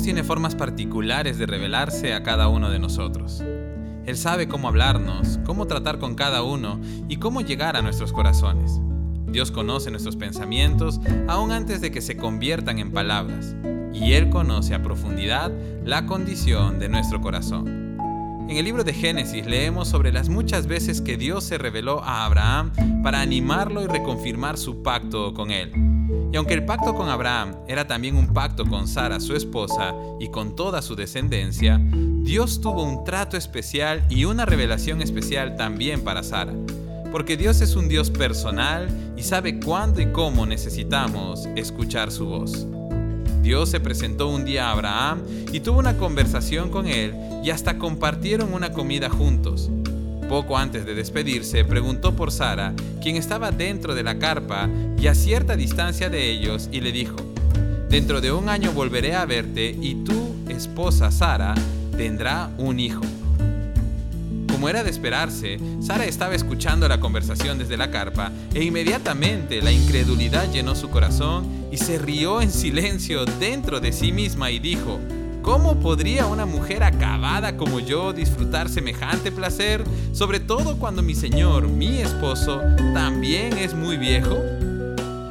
tiene formas particulares de revelarse a cada uno de nosotros. Él sabe cómo hablarnos, cómo tratar con cada uno y cómo llegar a nuestros corazones. Dios conoce nuestros pensamientos aún antes de que se conviertan en palabras, y Él conoce a profundidad la condición de nuestro corazón. En el libro de Génesis leemos sobre las muchas veces que Dios se reveló a Abraham para animarlo y reconfirmar su pacto con él. Y aunque el pacto con Abraham era también un pacto con Sara, su esposa, y con toda su descendencia, Dios tuvo un trato especial y una revelación especial también para Sara. Porque Dios es un Dios personal y sabe cuándo y cómo necesitamos escuchar su voz. Dios se presentó un día a Abraham y tuvo una conversación con él y hasta compartieron una comida juntos. Poco antes de despedirse, preguntó por Sara, quien estaba dentro de la carpa y a cierta distancia de ellos, y le dijo, Dentro de un año volveré a verte y tu esposa Sara tendrá un hijo. Como era de esperarse, Sara estaba escuchando la conversación desde la carpa e inmediatamente la incredulidad llenó su corazón y se rió en silencio dentro de sí misma y dijo, ¿Cómo podría una mujer acabada como yo disfrutar semejante placer, sobre todo cuando mi Señor, mi esposo, también es muy viejo?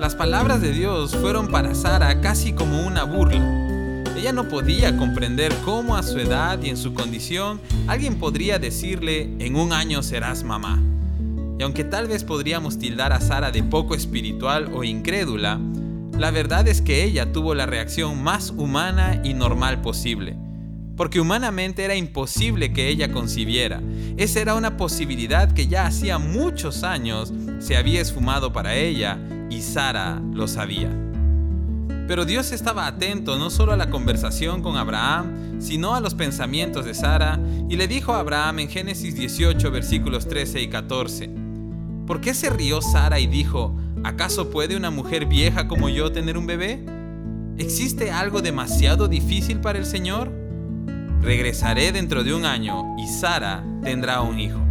Las palabras de Dios fueron para Sara casi como una burla. Ella no podía comprender cómo a su edad y en su condición alguien podría decirle, en un año serás mamá. Y aunque tal vez podríamos tildar a Sara de poco espiritual o incrédula, la verdad es que ella tuvo la reacción más humana y normal posible. Porque humanamente era imposible que ella concibiera. Esa era una posibilidad que ya hacía muchos años se había esfumado para ella y Sara lo sabía. Pero Dios estaba atento no solo a la conversación con Abraham, sino a los pensamientos de Sara, y le dijo a Abraham en Génesis 18 versículos 13 y 14, ¿por qué se rió Sara y dijo, ¿acaso puede una mujer vieja como yo tener un bebé? ¿Existe algo demasiado difícil para el Señor? Regresaré dentro de un año y Sara tendrá un hijo.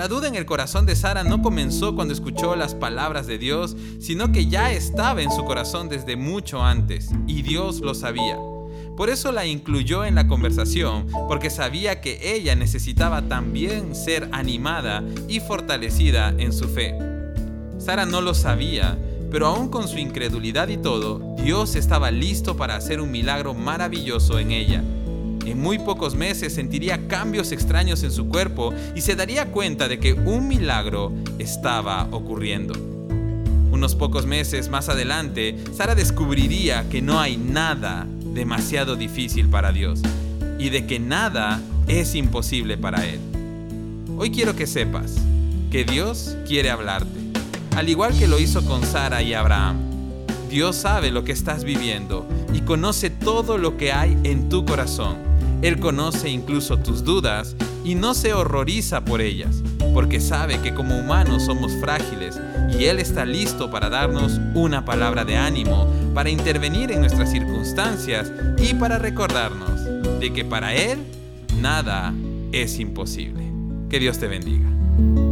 La duda en el corazón de Sara no comenzó cuando escuchó las palabras de Dios, sino que ya estaba en su corazón desde mucho antes, y Dios lo sabía. Por eso la incluyó en la conversación, porque sabía que ella necesitaba también ser animada y fortalecida en su fe. Sara no lo sabía, pero aún con su incredulidad y todo, Dios estaba listo para hacer un milagro maravilloso en ella. En muy pocos meses sentiría cambios extraños en su cuerpo y se daría cuenta de que un milagro estaba ocurriendo. Unos pocos meses más adelante, Sara descubriría que no hay nada demasiado difícil para Dios y de que nada es imposible para Él. Hoy quiero que sepas que Dios quiere hablarte, al igual que lo hizo con Sara y Abraham. Dios sabe lo que estás viviendo y conoce todo lo que hay en tu corazón él conoce incluso tus dudas y no se horroriza por ellas, porque sabe que como humanos somos frágiles y Él está listo para darnos una palabra de ánimo, para intervenir en nuestras circunstancias y para recordarnos de que para Él nada es imposible. Que Dios te bendiga.